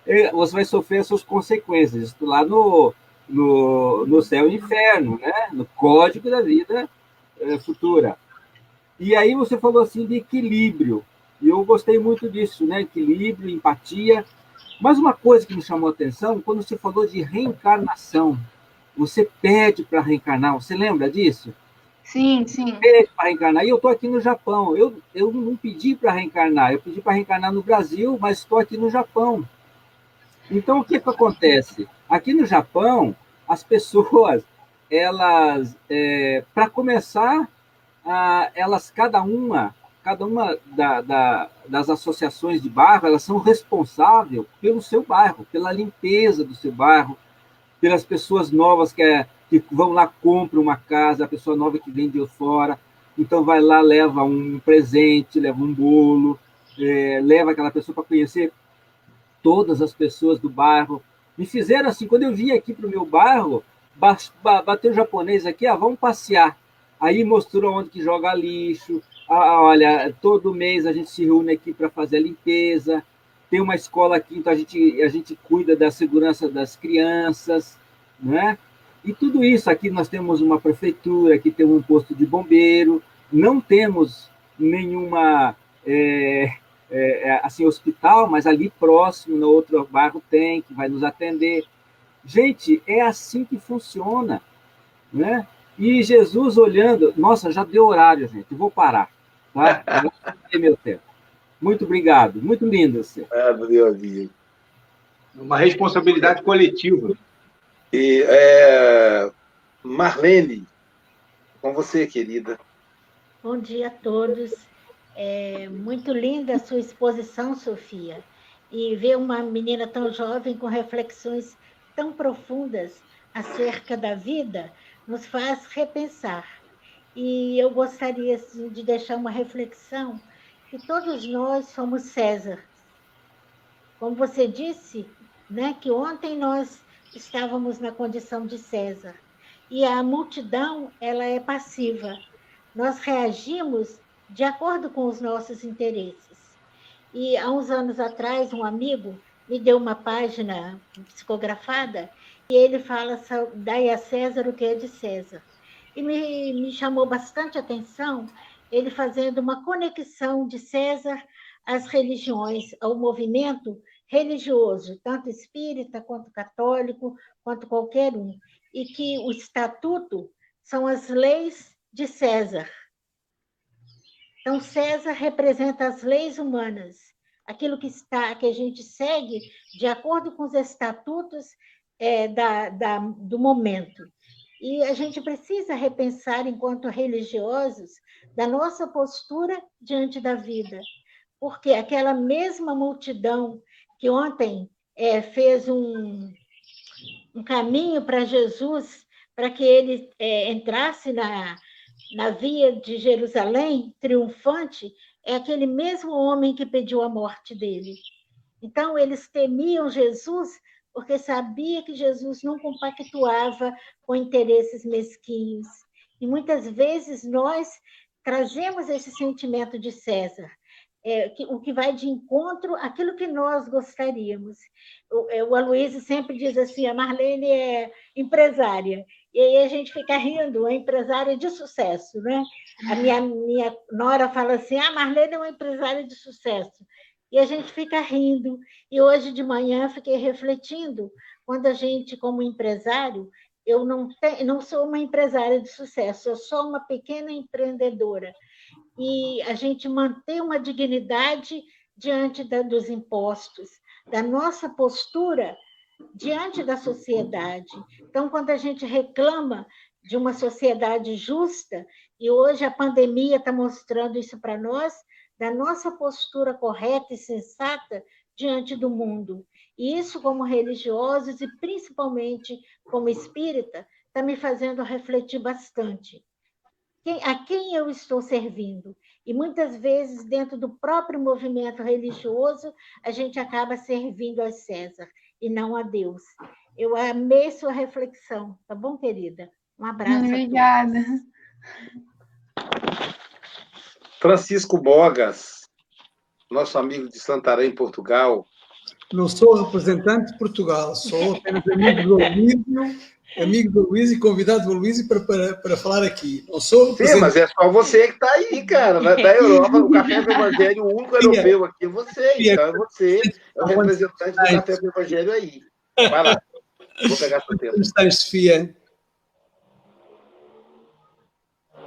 é, você vai sofrer as suas consequências. Isso lá no, no, no céu e inferno, né? no código da vida é, futura. E aí você falou assim de equilíbrio, e eu gostei muito disso, né? equilíbrio, empatia. Mas uma coisa que me chamou a atenção, quando você falou de reencarnação, você pede para reencarnar, você lembra disso? Sim, sim. Para reencarnar. E eu estou aqui no Japão. Eu, eu não pedi para reencarnar, eu pedi para reencarnar no Brasil, mas estou aqui no Japão. Então, o que, que acontece? Aqui no Japão, as pessoas, elas, é, para começar, elas, cada uma, cada uma da, da, das associações de bairro, elas são responsáveis pelo seu bairro, pela limpeza do seu bairro, pelas pessoas novas que é que vão lá, compram uma casa, a pessoa nova que vem de fora, então vai lá, leva um presente, leva um bolo, é, leva aquela pessoa para conhecer todas as pessoas do bairro. Me fizeram assim, quando eu vim aqui para o meu bairro, bateu japonês aqui, ah, vamos passear. Aí mostrou onde que joga lixo, ah, olha, todo mês a gente se reúne aqui para fazer a limpeza, tem uma escola aqui, então a gente, a gente cuida da segurança das crianças, né? E tudo isso, aqui nós temos uma prefeitura, aqui temos um posto de bombeiro, não temos nenhuma é, é, é, assim hospital, mas ali próximo, no outro bairro tem, que vai nos atender. Gente, é assim que funciona, né? E Jesus olhando, nossa, já deu horário, gente, vou parar, tá? meu tempo. Muito obrigado, muito lindo você. É, meu amigo. Uma responsabilidade coletiva. E, é, Marlene, com você, querida. Bom dia a todos. É muito linda a sua exposição, Sofia. E ver uma menina tão jovem com reflexões tão profundas acerca da vida nos faz repensar. E eu gostaria assim, de deixar uma reflexão que todos nós somos César. Como você disse, né, que ontem nós estávamos na condição de César. E a multidão, ela é passiva. Nós reagimos de acordo com os nossos interesses. E há uns anos atrás, um amigo me deu uma página psicografada e ele fala: dai a César o que é de César. E me, me chamou bastante atenção ele fazendo uma conexão de César às religiões, ao movimento religioso, tanto espírita quanto católico, quanto qualquer um, e que o estatuto são as leis de César. Então César representa as leis humanas, aquilo que está, que a gente segue de acordo com os estatutos é, da, da, do momento. E a gente precisa repensar, enquanto religiosos, da nossa postura diante da vida, porque aquela mesma multidão que ontem é, fez um, um caminho para Jesus, para que ele é, entrasse na, na via de Jerusalém, triunfante, é aquele mesmo homem que pediu a morte dele. Então, eles temiam Jesus porque sabia que Jesus não compactuava com interesses mesquinhos. E muitas vezes nós trazemos esse sentimento de César é, que, o que vai de encontro àquilo que nós gostaríamos. O, é, o Aloysio sempre diz assim, a Marlene é empresária, e aí a gente fica rindo, é empresária de sucesso, né? A minha, minha nora fala assim, a ah, Marlene é uma empresária de sucesso. E a gente fica rindo. E hoje de manhã fiquei refletindo, quando a gente, como empresário, eu não, não sou uma empresária de sucesso, eu sou uma pequena empreendedora e a gente manter uma dignidade diante da, dos impostos, da nossa postura diante da sociedade. Então, quando a gente reclama de uma sociedade justa, e hoje a pandemia está mostrando isso para nós, da nossa postura correta e sensata diante do mundo. E isso, como religiosos e principalmente como espírita, está me fazendo refletir bastante. Quem, a quem eu estou servindo? E muitas vezes, dentro do próprio movimento religioso, a gente acaba servindo a César e não a Deus. Eu amei sua reflexão, tá bom, querida? Um abraço. Obrigada. Francisco Bogas, nosso amigo de Santarém, Portugal. Não sou representante de Portugal, sou apenas amigo do Luísio, amigo do Luís e convidado do Luís para, para, para falar aqui. Não sou Sim, mas é só você que está aí, cara. Da, da Europa, o Café do Evangelho, o único europeu aqui é você. Então é você, é o representante do Café do Evangelho aí. Vai lá. Vou pegar seu tempo. Como estás, Sofia?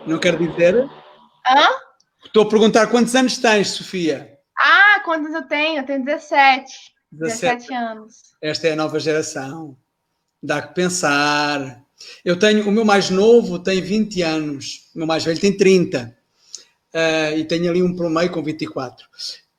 Não quero dizer? Hã? Estou a perguntar quantos anos tens, Sofia? Ah, quantos eu tenho? Eu tenho 17. 17. 17 anos. Esta é a nova geração. Dá que pensar. Eu tenho, o meu mais novo tem 20 anos, o meu mais velho tem 30. Uh, e tenho ali um pelo meio com 24.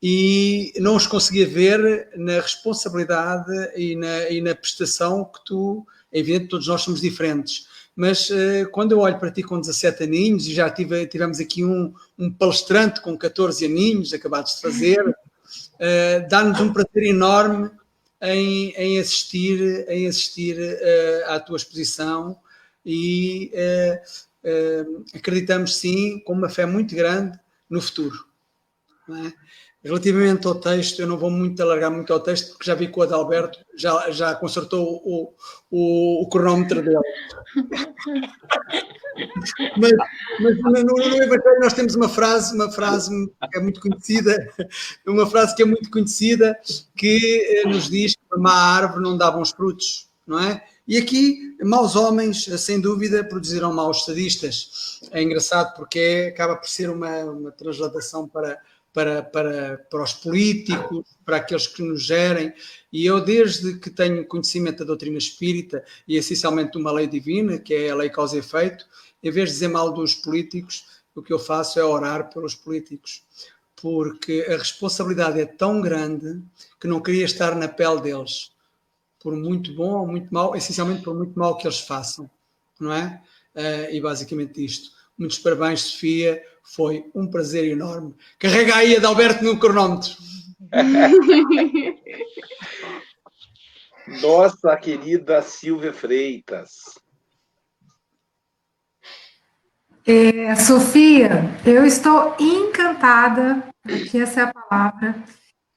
E não os conseguia ver na responsabilidade e na, e na prestação que tu, é evidente, todos nós somos diferentes mas uh, quando eu olho para ti com 17 aninhos, e já tive, tivemos aqui um, um palestrante com 14 aninhos, acabados de fazer, uh, [laughs] dá-nos um prazer enorme em, em assistir, em assistir uh, à tua exposição e acreditamos sim, com uma fé muito grande, no futuro. É? Relativamente ao texto, eu não vou muito alargar muito ao texto, porque já vi que o Adalberto já, já consertou o, o, o cronómetro dele. [laughs] mas, mas no, no, Evangelho nós temos uma frase, uma frase que é muito conhecida, uma frase que é muito conhecida, que eh, nos diz que a má árvore não dá bons frutos, não é? E aqui, maus homens, sem dúvida, produzirão maus sadistas. É engraçado porque é, acaba por ser uma, uma transladação para para, para, para os políticos, para aqueles que nos gerem. E eu, desde que tenho conhecimento da doutrina espírita e essencialmente de uma lei divina, que é a lei causa e efeito, em vez de dizer mal dos políticos, o que eu faço é orar pelos políticos. Porque a responsabilidade é tão grande que não queria estar na pele deles. Por muito bom ou muito mal, essencialmente por muito mal que eles façam. Não é? Uh, e basicamente isto. Muitos parabéns, Sofia foi um prazer enorme. Carrega aí, Adalberto, no cronómetro. [laughs] Nossa querida Silvia Freitas. É, Sofia, eu estou encantada, que essa é a palavra,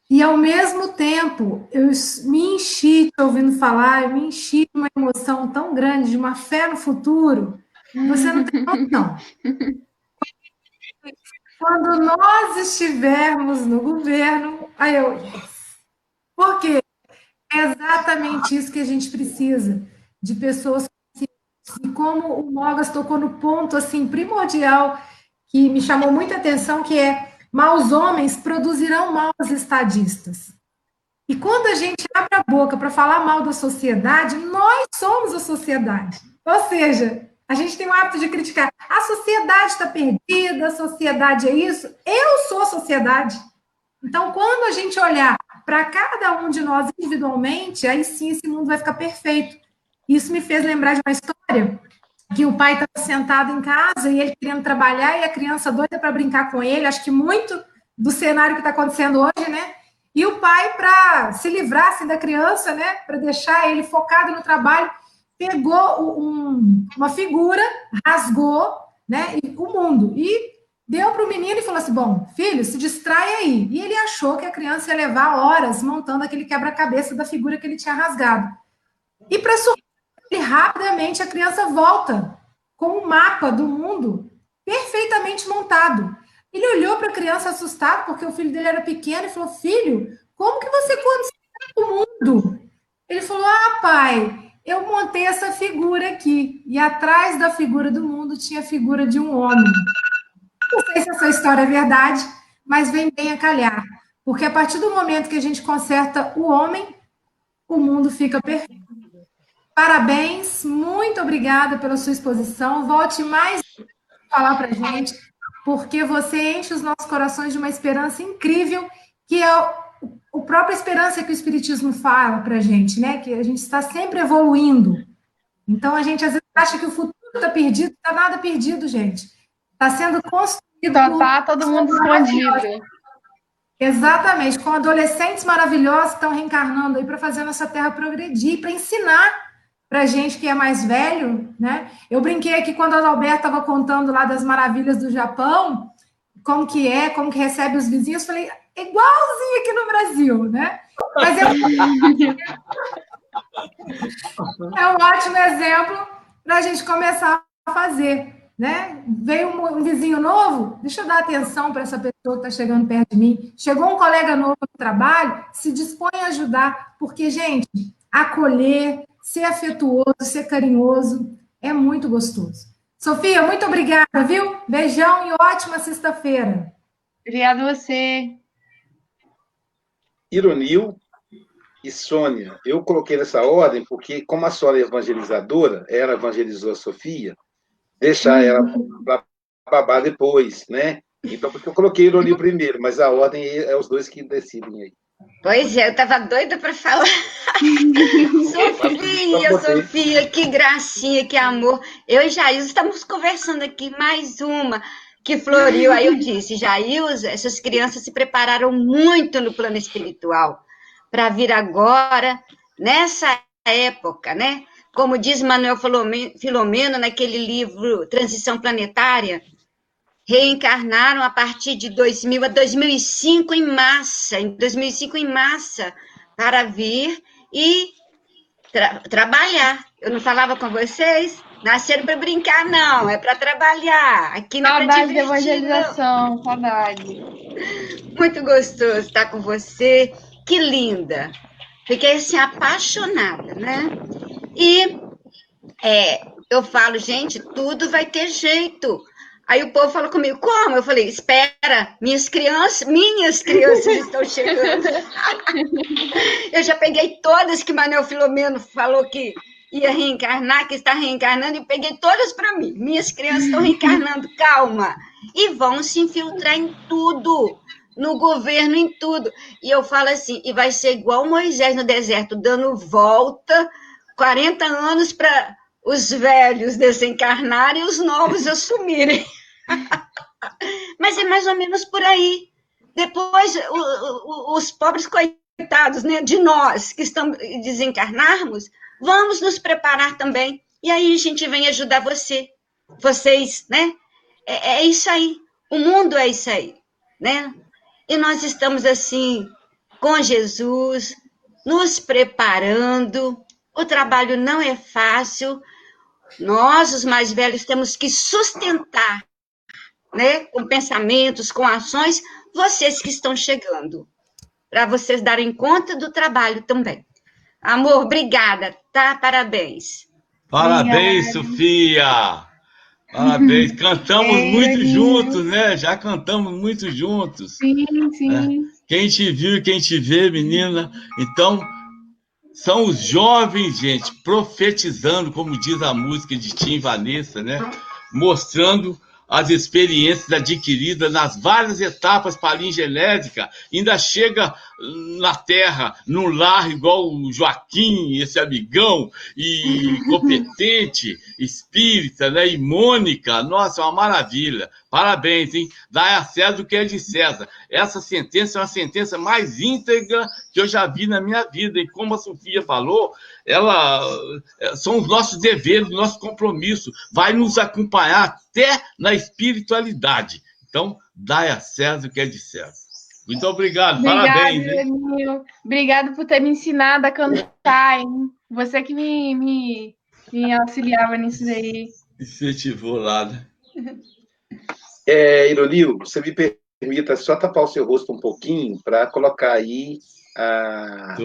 e ao mesmo tempo eu me enchi te ouvindo falar, eu me enchi de uma emoção tão grande, de uma fé no futuro, você não tem noção. Quando nós estivermos no governo, aí eu. Por quê? É exatamente isso que a gente precisa, de pessoas e como o Mogas tocou no ponto assim primordial que me chamou muita atenção, que é maus homens produzirão maus estadistas. E quando a gente abre a boca para falar mal da sociedade, nós somos a sociedade. Ou seja, a gente tem o hábito de criticar. A sociedade está perdida, a sociedade é isso. Eu sou a sociedade. Então, quando a gente olhar para cada um de nós individualmente, aí sim esse mundo vai ficar perfeito. Isso me fez lembrar de uma história que o pai estava sentado em casa e ele querendo trabalhar e a criança doida para brincar com ele. Acho que muito do cenário que está acontecendo hoje, né? E o pai, para se livrar assim, da criança, né? Para deixar ele focado no trabalho, pegou um, uma figura, rasgou, né, o mundo e deu para o menino e falou assim: Bom, filho, se distrai aí. E ele achou que a criança ia levar horas montando aquele quebra-cabeça da figura que ele tinha rasgado. E para surpreender rapidamente, a criança volta com um mapa do mundo perfeitamente montado. Ele olhou para a criança assustado, porque o filho dele era pequeno, e falou: Filho, como que você consegue o mundo? Ele falou: Ah, pai, eu montei essa figura aqui. E atrás da figura do mundo tinha a figura de um homem. Não sei se essa história é verdade, mas vem bem a calhar. Porque a partir do momento que a gente conserta o homem, o mundo fica perfeito. Parabéns, muito obrigada pela sua exposição. Volte mais falar para a gente, porque você enche os nossos corações de uma esperança incrível, que é o, própria esperança que o Espiritismo fala para a gente, né? Que a gente está sempre evoluindo. Então, a gente às vezes acha que o futuro está perdido, está nada perdido, gente. Está sendo construído. Tá, tá todo mundo escondido. Exatamente, com adolescentes maravilhosos que estão reencarnando aí para fazer a nossa terra progredir, para ensinar para gente que é mais velho, né? Eu brinquei aqui quando a Alberto estava contando lá das maravilhas do Japão, como que é, como que recebe os vizinhos, falei, igualzinho aqui no Brasil, né? Mas é, [laughs] é um ótimo exemplo para a gente começar a fazer, né? Veio um, um vizinho novo, deixa eu dar atenção para essa pessoa que está chegando perto de mim. Chegou um colega novo no trabalho, se dispõe a ajudar, porque, gente, acolher, ser afetuoso, ser carinhoso, é muito gostoso. Sofia, muito obrigada, viu? Beijão e ótima sexta-feira. Obrigada a você. Ironil e Sônia, eu coloquei nessa ordem porque, como a senhora é evangelizadora, ela evangelizou a Sofia, deixar ela para babar depois, né? Então, porque eu coloquei Ironil primeiro, mas a ordem é os dois que decidem aí. Pois é, eu estava doida para falar. [laughs] Sofia, Sofia, que gracinha, que amor. Eu e Jair estamos conversando aqui, mais uma que floriu. Aí eu disse, Jair, essas crianças se prepararam muito no plano espiritual para vir agora, nessa época, né? Como diz Manuel Filomeno naquele livro Transição Planetária, reencarnaram a partir de 2000 a 2005 em massa, em 2005 em massa, para vir e tra trabalhar. Eu não falava com vocês? Nasceram para brincar, não, é para trabalhar. Aqui não saudade é divertir, de evangelização, não. saudade. Muito gostoso estar com você, que linda. Fiquei assim apaixonada, né? E é, eu falo, gente, tudo vai ter jeito. Aí o povo falou comigo, como? Eu falei, espera, minhas crianças, minhas crianças estão chegando. [laughs] eu já peguei todas que Manuel Filomeno falou que ia reencarnar, que está reencarnando, e peguei todas para mim. Minhas crianças estão reencarnando, [laughs] calma. E vão se infiltrar em tudo, no governo, em tudo. E eu falo assim, e vai ser igual Moisés no deserto, dando volta, 40 anos para os velhos desencarnarem e os novos assumirem. [laughs] Mas é mais ou menos por aí. Depois, o, o, os pobres coitados né, de nós que estamos desencarnarmos, vamos nos preparar também. E aí a gente vem ajudar você, vocês, né? É, é isso aí. O mundo é isso aí, né? E nós estamos assim, com Jesus, nos preparando. O trabalho não é fácil. Nós, os mais velhos, temos que sustentar né, com pensamentos, com ações, vocês que estão chegando, para vocês darem conta do trabalho também. Amor, obrigada, tá? Parabéns. Parabéns, Obrigada. Sofia! Parabéns, cantamos é, muito juntos, né? Já cantamos muito juntos. Sim, sim. É. Quem te viu e quem te vê, menina. Então, são os jovens, gente, profetizando, como diz a música de Tim Vanessa, né? Mostrando as experiências adquiridas nas várias etapas palingenética, ainda chega na terra, num lar igual o Joaquim, esse amigão, e [laughs] competente, espírita, né? E Mônica, nossa, é uma maravilha. Parabéns, hein? Dá a César o que é de César. Essa sentença é uma sentença mais íntegra que eu já vi na minha vida. E como a Sofia falou, ela é, são os nossos deveres, nosso compromisso. Vai nos acompanhar até na espiritualidade. Então, dá a César o que é de César. Muito obrigado, obrigado parabéns. Hein? Obrigado por ter me ensinado a cantar, hein? Você que me, me, me auxiliava nisso daí. Incentivou lá, né? [laughs] É, Ironil, você me permita só tapar o seu rosto um pouquinho para colocar aí a,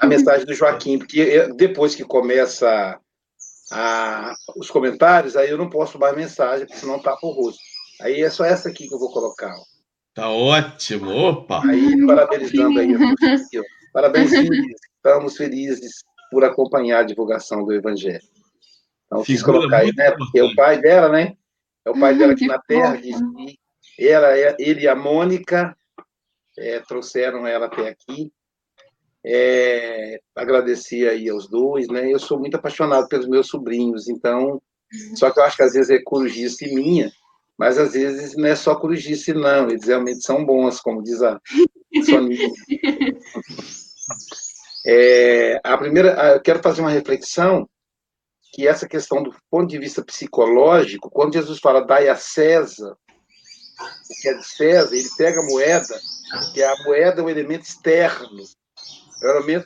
a mensagem do Joaquim, porque depois que começa a, os comentários, aí eu não posso mais mensagem, porque senão tapa o rosto. Aí é só essa aqui que eu vou colocar. Ó. Tá ótimo, opa! Aí, parabenizando aí. Parabéns, filhos. Estamos felizes por acompanhar a divulgação do Evangelho. Então, quis colocar aí, né? Porque é o pai dela, né? É o pai dela [laughs] aqui na Terra. E ela, ele e a Mônica é, trouxeram ela até aqui. É, agradecer aí aos dois, né? Eu sou muito apaixonado pelos meus sobrinhos, então, só que eu acho que às vezes é corujice minha, mas às vezes não é só corujice, não, eles realmente são bons, como diz a [laughs] Soninha. É, a primeira, eu quero fazer uma reflexão que essa questão do ponto de vista psicológico, quando Jesus fala dai a César, o que é de César, ele pega a moeda, que a moeda é um elemento externo,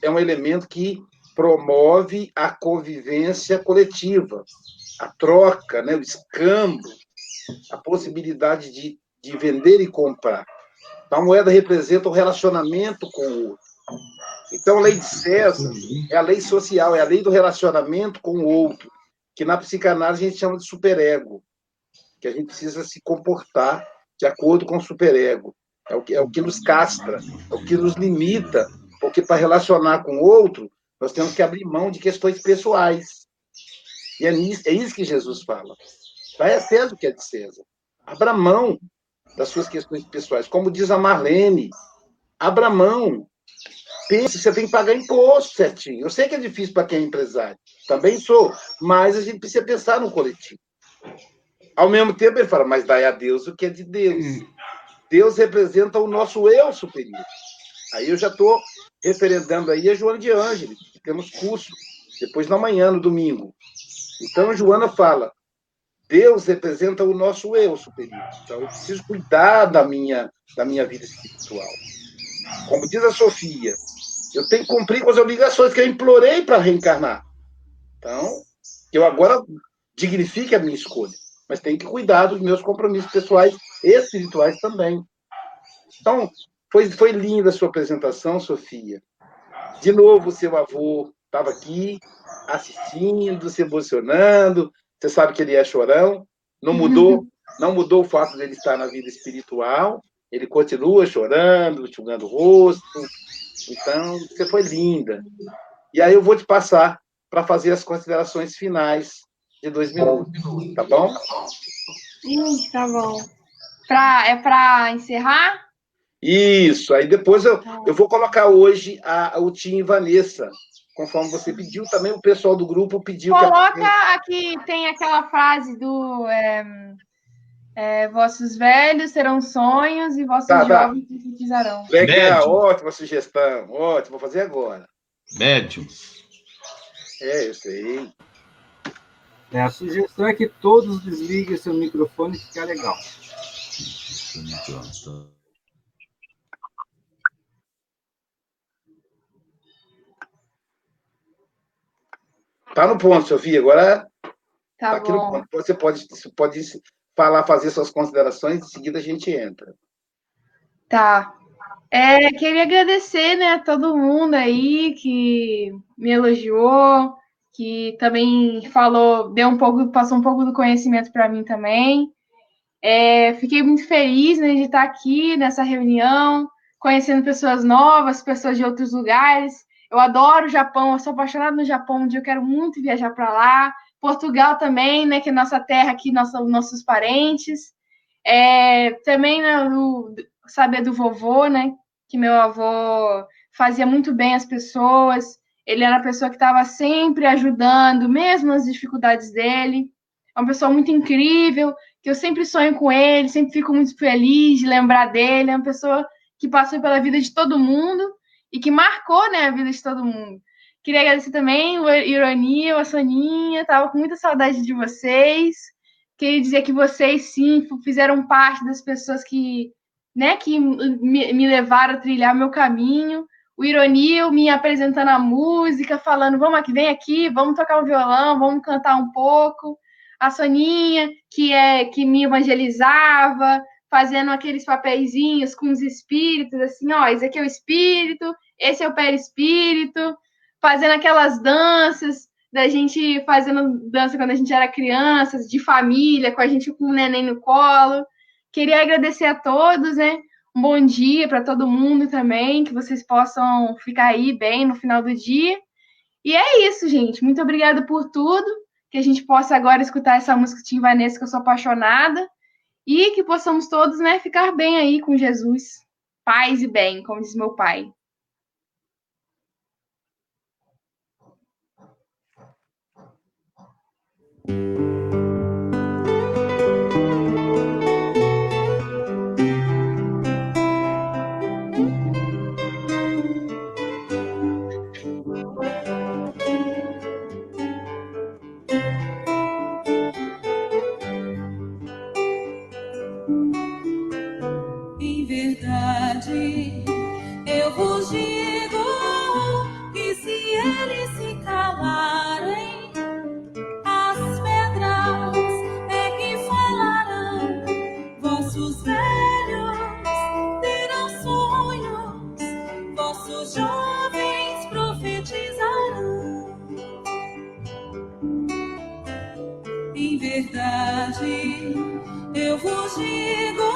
é um elemento que promove a convivência coletiva, a troca, né, o escambo, a possibilidade de, de vender e comprar. Então, a moeda representa o relacionamento com o outro. Então, a lei de César é a lei social, é a lei do relacionamento com o outro, que na psicanálise a gente chama de superego, que a gente precisa se comportar de acordo com o superego. É o que, é o que nos castra, é o que nos limita, porque para relacionar com o outro, nós temos que abrir mão de questões pessoais. E é, nisso, é isso que Jesus fala. Vai a César o que é de César. Abra mão das suas questões pessoais. Como diz a Marlene, abra mão. Pense, você tem que pagar imposto certinho. Eu sei que é difícil para quem é empresário. Também sou. Mas a gente precisa pensar no coletivo. Ao mesmo tempo, ele fala, mas dai a Deus o que é de Deus. Hum. Deus representa o nosso eu superior. Aí eu já estou referendando aí a Joana de Ângeles, que temos curso, depois na manhã, no domingo. Então, a Joana fala, Deus representa o nosso eu superior. Então, eu preciso cuidar da minha, da minha vida espiritual. Como diz a Sofia, eu tenho que cumprir com as obrigações que eu implorei para reencarnar. Então, eu agora dignifique a minha escolha, mas tenho que cuidar dos meus compromissos pessoais e espirituais também. Então, foi, foi linda a sua apresentação, Sofia. De novo, seu avô estava aqui assistindo, se emocionando, você sabe que ele é chorão, não mudou, [laughs] não mudou o fato de ele estar na vida espiritual, ele continua chorando, enxugando o rosto. Então, você foi linda. E aí eu vou te passar para fazer as considerações finais de dois minutos, tá bom? Sim, tá bom. Pra, é para encerrar? Isso, aí depois eu, tá. eu vou colocar hoje a, o Tim Vanessa conforme você pediu, também o pessoal do grupo pediu. Coloca que a... aqui, tem aquela frase do é, é, vossos velhos serão sonhos e vossos tá, tá. jovens profetizarão. Legal, ótima sugestão, ótimo, vou fazer agora. Médium. É, eu sei. É, a sugestão é que todos desliguem seu microfone e ficar legal. Tá no ponto, Sofia. Agora tá, tá aqui no ponto. Você pode, pode falar, fazer suas considerações, em seguida a gente entra. Tá. É, queria agradecer né, a todo mundo aí que me elogiou, que também falou, deu um pouco, passou um pouco do conhecimento para mim também. É, fiquei muito feliz né, de estar aqui nessa reunião, conhecendo pessoas novas, pessoas de outros lugares. Eu adoro o Japão, eu sou apaixonada no Japão, um dia eu quero muito viajar para lá. Portugal também, né, que é nossa terra aqui, nossa, nossos parentes. É, também né, o, saber do vovô, né, que meu avô fazia muito bem as pessoas. Ele era a pessoa que estava sempre ajudando, mesmo nas dificuldades dele. É uma pessoa muito incrível, que eu sempre sonho com ele, sempre fico muito feliz de lembrar dele. É uma pessoa que passou pela vida de todo mundo e que marcou né, a vida de todo mundo. Queria agradecer também o Ironia, a Soninha, estava com muita saudade de vocês. Queria dizer que vocês, sim, fizeram parte das pessoas que, né, que me, levaram a trilhar meu caminho. O Ironia me apresentando a música, falando, vamos aqui, vem aqui, vamos tocar um violão, vamos cantar um pouco. A Soninha, que é que me evangelizava, fazendo aqueles papeizinhos com os espíritos, assim, ó, esse aqui é o espírito, esse é o perispírito, fazendo aquelas danças, da gente fazendo dança quando a gente era criança, de família, com a gente com o neném no colo. Queria agradecer a todos, né? um bom dia para todo mundo também, que vocês possam ficar aí bem no final do dia. E é isso, gente. Muito obrigada por tudo. Que a gente possa agora escutar essa música de Vanessa, que eu sou apaixonada. E que possamos todos né, ficar bem aí com Jesus. Paz e bem, como diz meu pai. Em verdade, eu vou girar. 呼吸。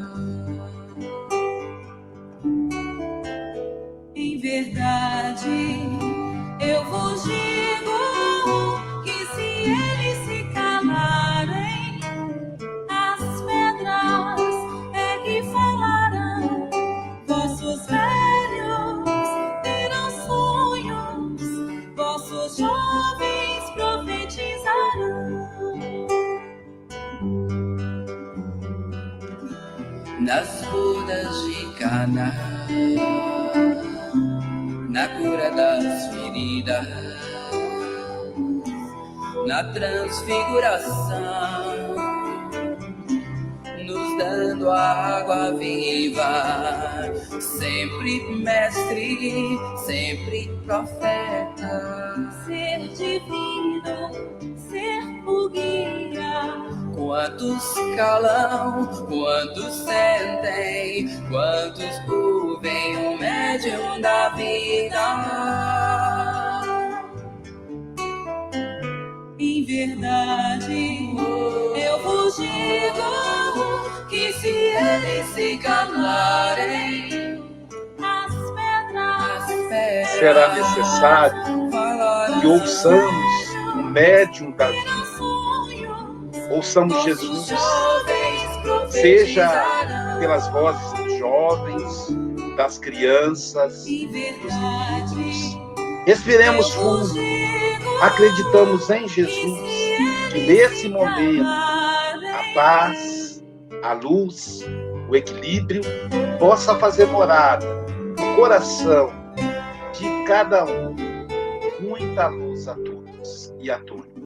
verdade, eu vos digo que se eles se calarem, as pedras é que falarão. Vossos nas bodas de Cana, na transfiguração, nos dando a água viva, sempre mestre, sempre profeta, ser divino, ser o guia Quantos calam, quantos sentem, quantos ouvem o médium da vida. Verdade, eu vos digo que se eles se calarem, as pedras, as pedras será necessário que ouçamos o médium da vida. Ouçamos Jesus, seja pelas vozes dos jovens, das crianças, dos meninos. Respiremos fundo, acreditamos em Jesus, que nesse momento a paz, a luz, o equilíbrio possa fazer morada no coração de cada um. Muita luz a todos e a todas.